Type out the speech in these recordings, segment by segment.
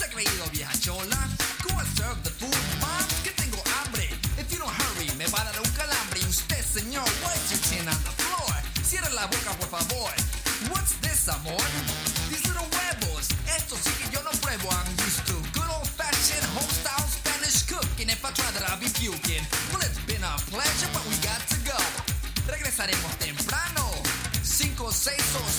Se ha creído vieja chola. Go and serve the food, mom. Que tengo hambre. If you don't hurry, me va a dar un calambre. Y usted, señor, what's your chin on the floor? Cierra la boca, por favor. What's this, amor? These little huevos. Esto sí que yo no pruebo. I'm used to good old fashioned home style Spanish cooking. If I try that, I'll be puking. Well, it's been a pleasure, but we got to go. Regresaremos temprano. 5, 6 o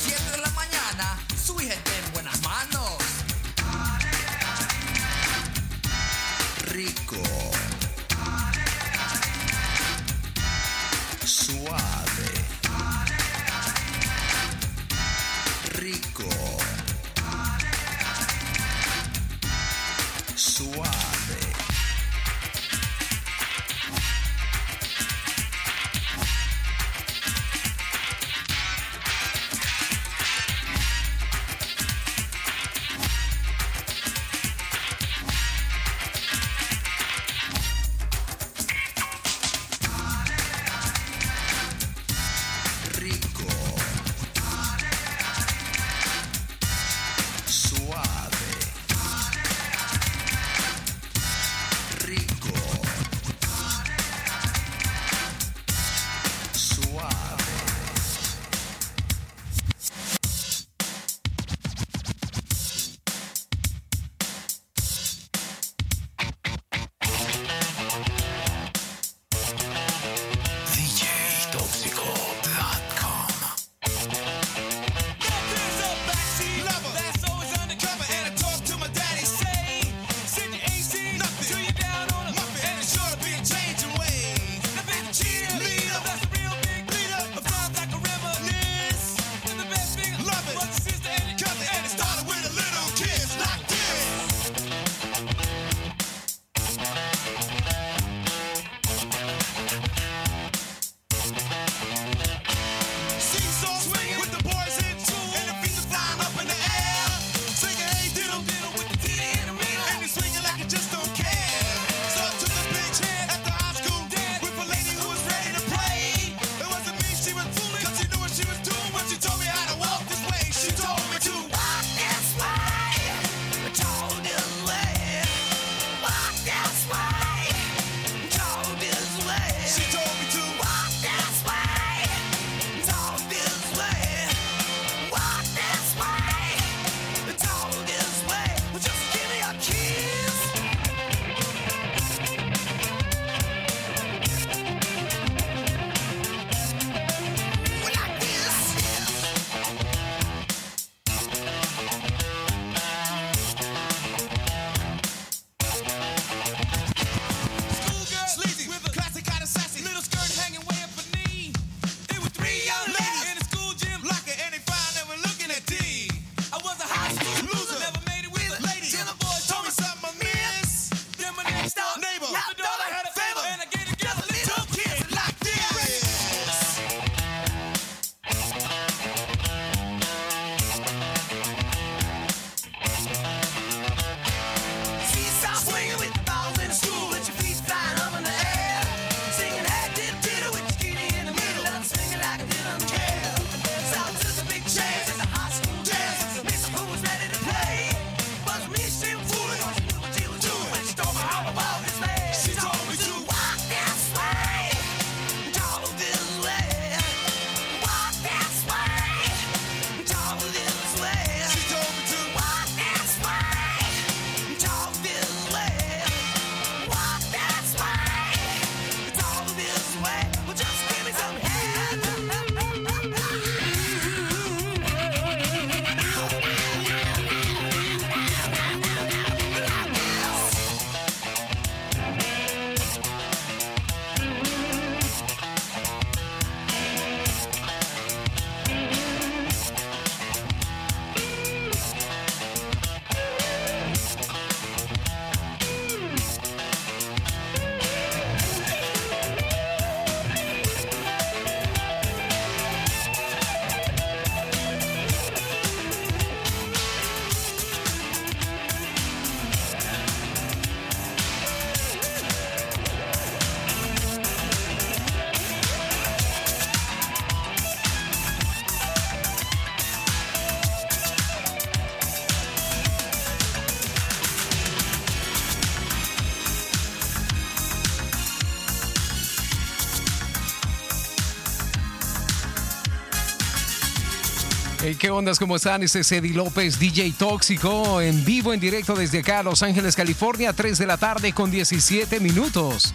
¿qué ondas? ¿Cómo están? Este es Eddie López, DJ Tóxico, en vivo, en directo desde acá, Los Ángeles, California, 3 de la tarde con 17 minutos.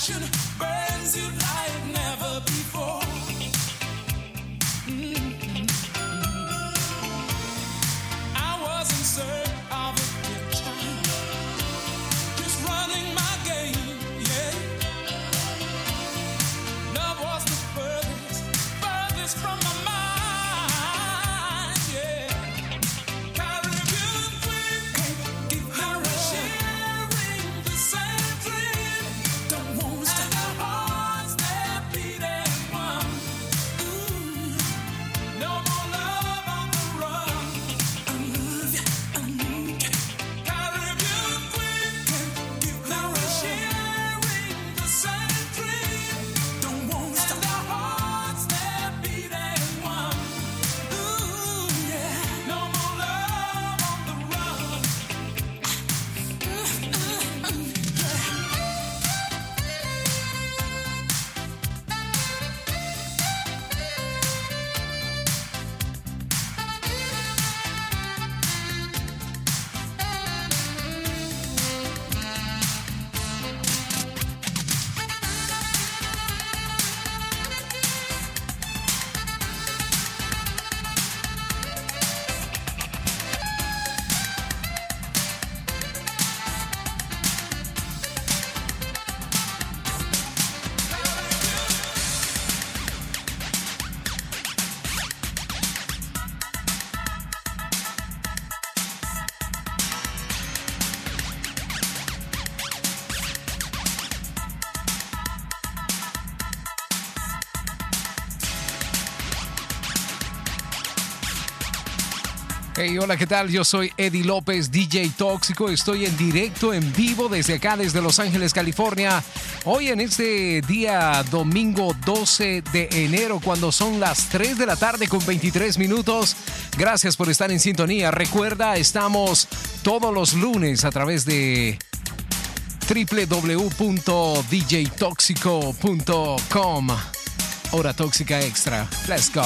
passion burns you like Hey, hola, ¿qué tal? Yo soy Eddie López, DJ Tóxico. Estoy en directo, en vivo, desde acá, desde Los Ángeles, California. Hoy en este día domingo 12 de enero, cuando son las 3 de la tarde con 23 minutos. Gracias por estar en sintonía. Recuerda, estamos todos los lunes a través de www.djtoxico.com. Hora tóxica extra. Let's go.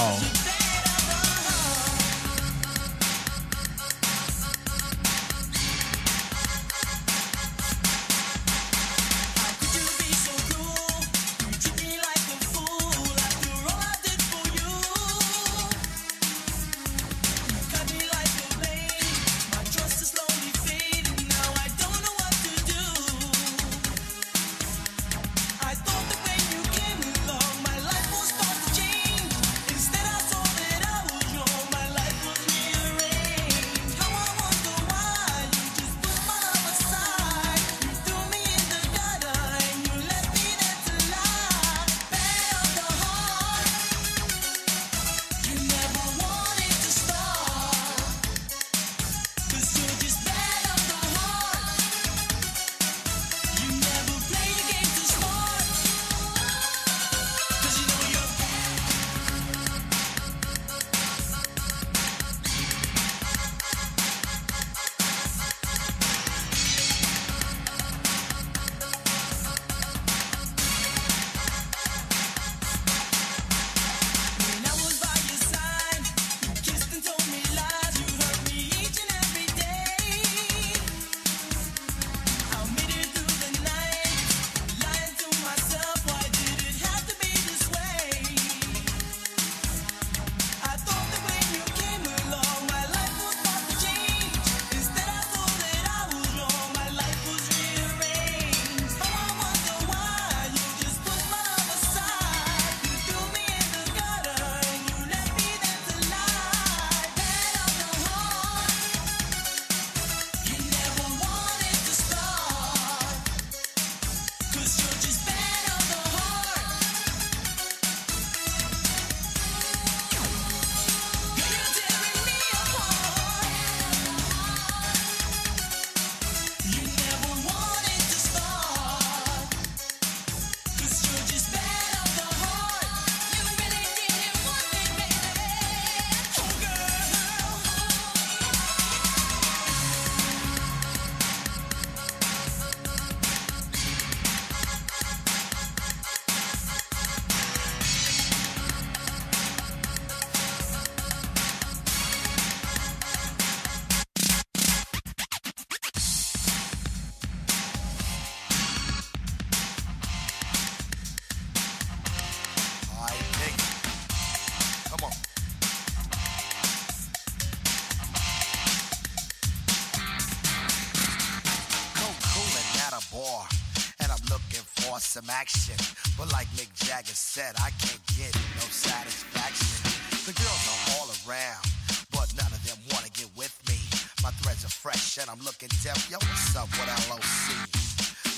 Action. But like Mick Jagger said, I can't get no satisfaction. The girls are all around, but none of them wanna get with me. My threads are fresh, and I'm looking deaf. Yo, what's up with LOC?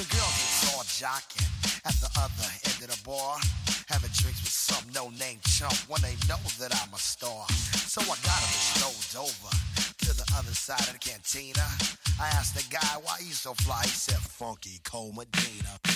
The girls is all jocking at the other end of the bar, having drinks with some no-name chump when they know that I'm a star. So I got them strolled over to the other side of the cantina. I asked the guy why he's so fly. He said, "Funky Medina."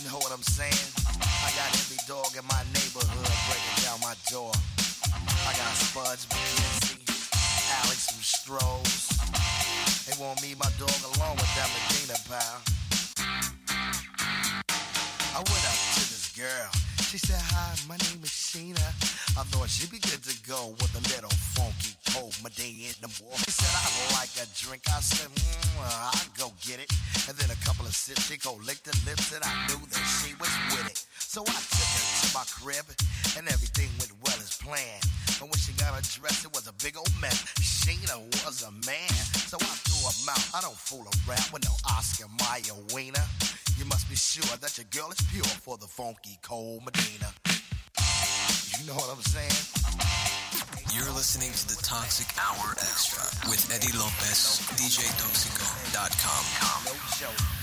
You know what I'm saying? I got every dog in my neighborhood breaking down my door. I got Spuds MacKenzie, Alex from Strohs. They want me, my dog, along with that Medina pal. I went up to this girl. She said, Hi, my name is Sheena. I thought she'd be good to go with a little funky cold Medina in the boy. He said, I'd like a drink. I said, mm, I'll go get it. And then a couple of sips, she go lick the lips, and I knew that she was with it. So I took her to my crib, and everything went well as planned. But when she got her dress, it was a big old mess. Sheena was a man, so I threw her out. I don't fool around with no Oscar Mayer wiener. You must be sure that your girl is pure for the funky cold Medina. You know what I'm saying? You're listening to the Toxic Hour Extra with Eddie Lopez, DJToxico.com. No joke.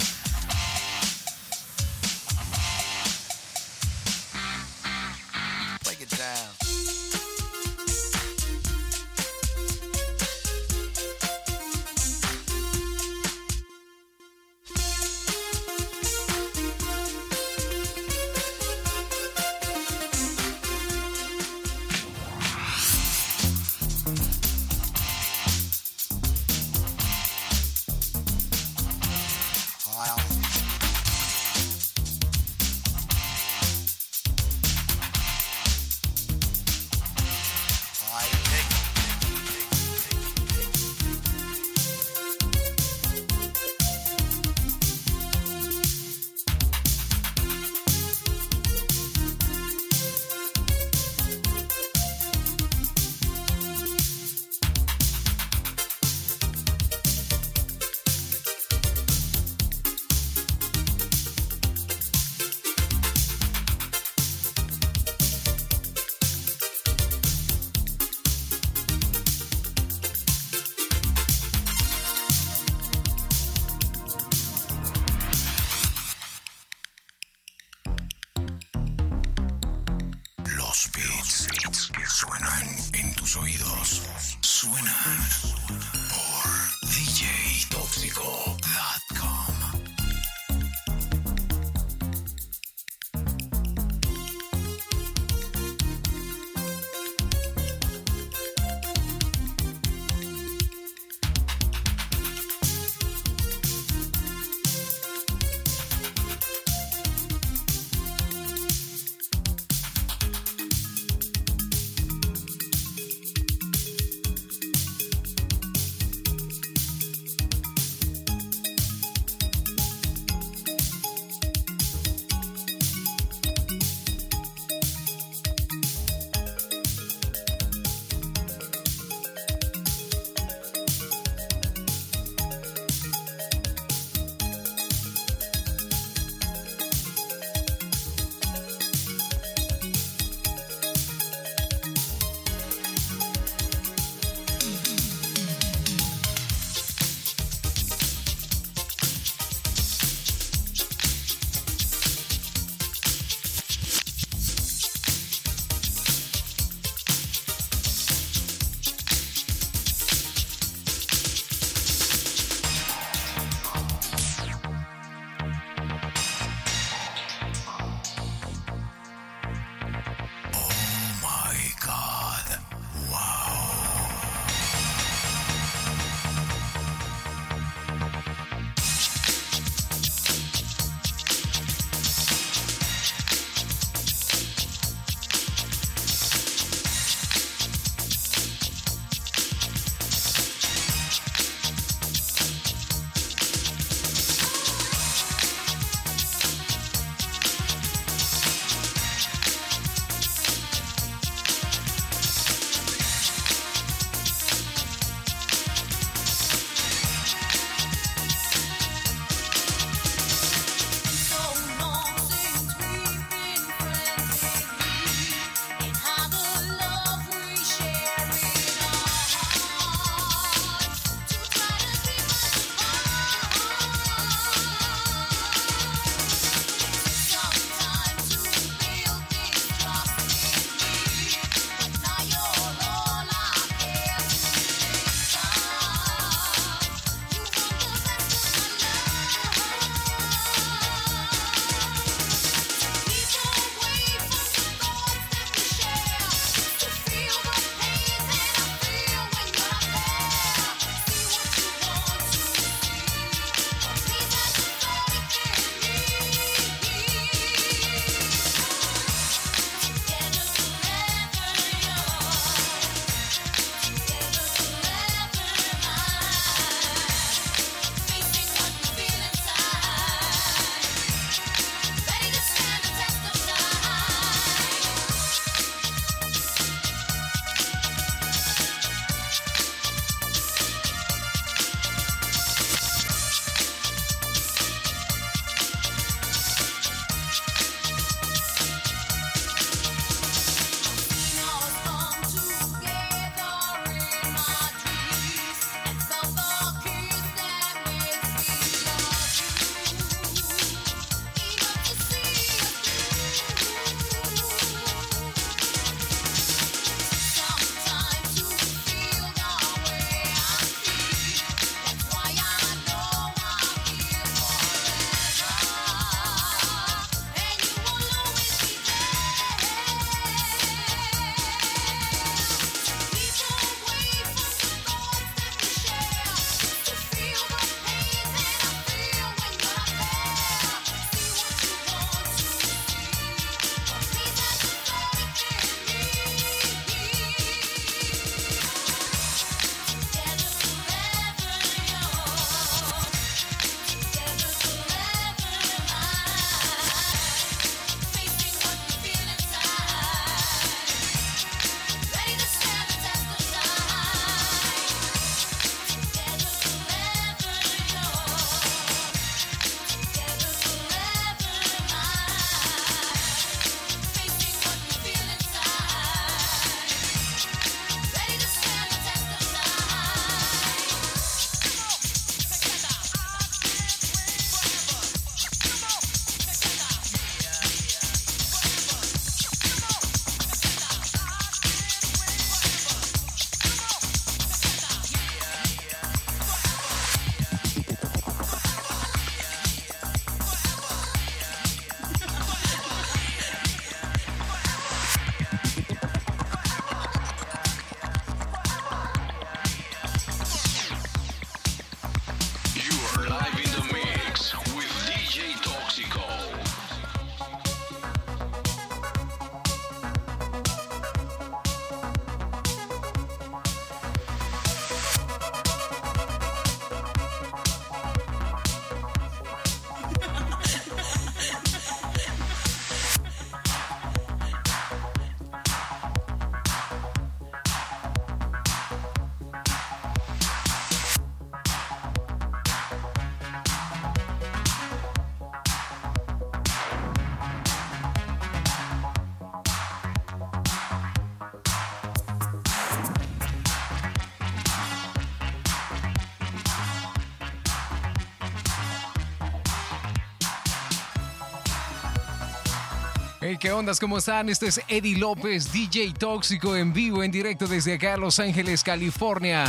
¿Qué ondas? ¿Cómo están? Este es Eddie López, DJ Tóxico, en vivo, en directo desde acá, Los Ángeles, California.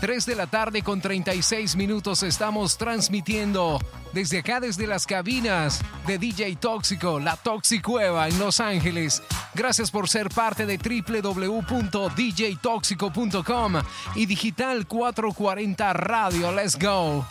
3 de la tarde con 36 minutos estamos transmitiendo desde acá, desde las cabinas de DJ Tóxico, la Toxicueva en Los Ángeles. Gracias por ser parte de www.djtoxico.com y Digital 440 Radio. Let's go.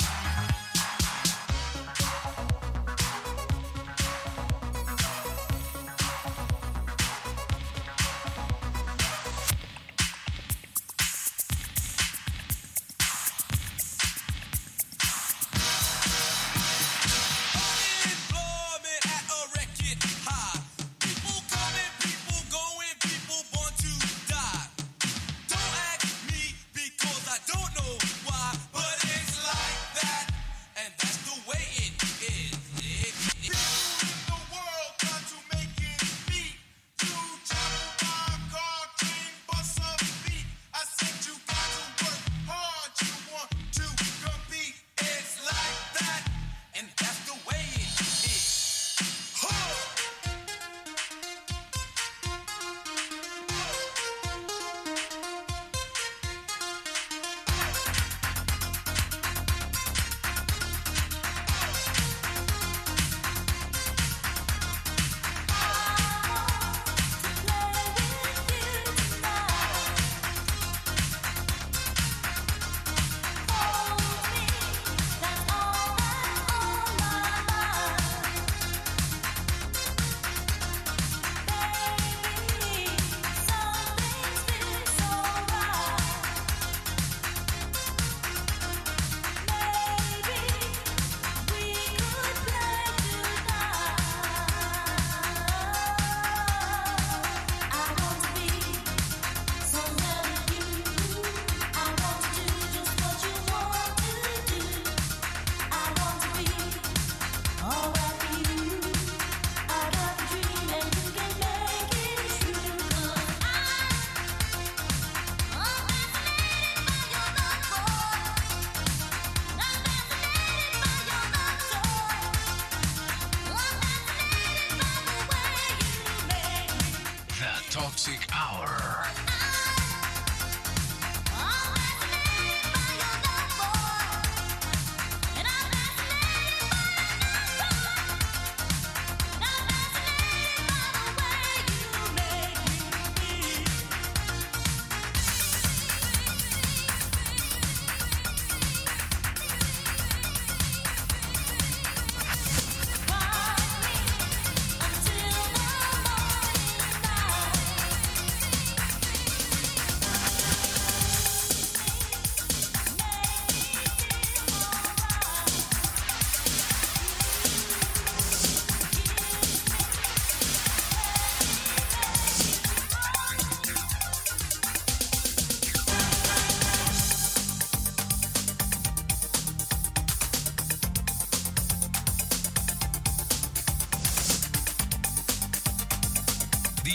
Toxic Hour.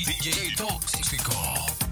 DJ Tóxico.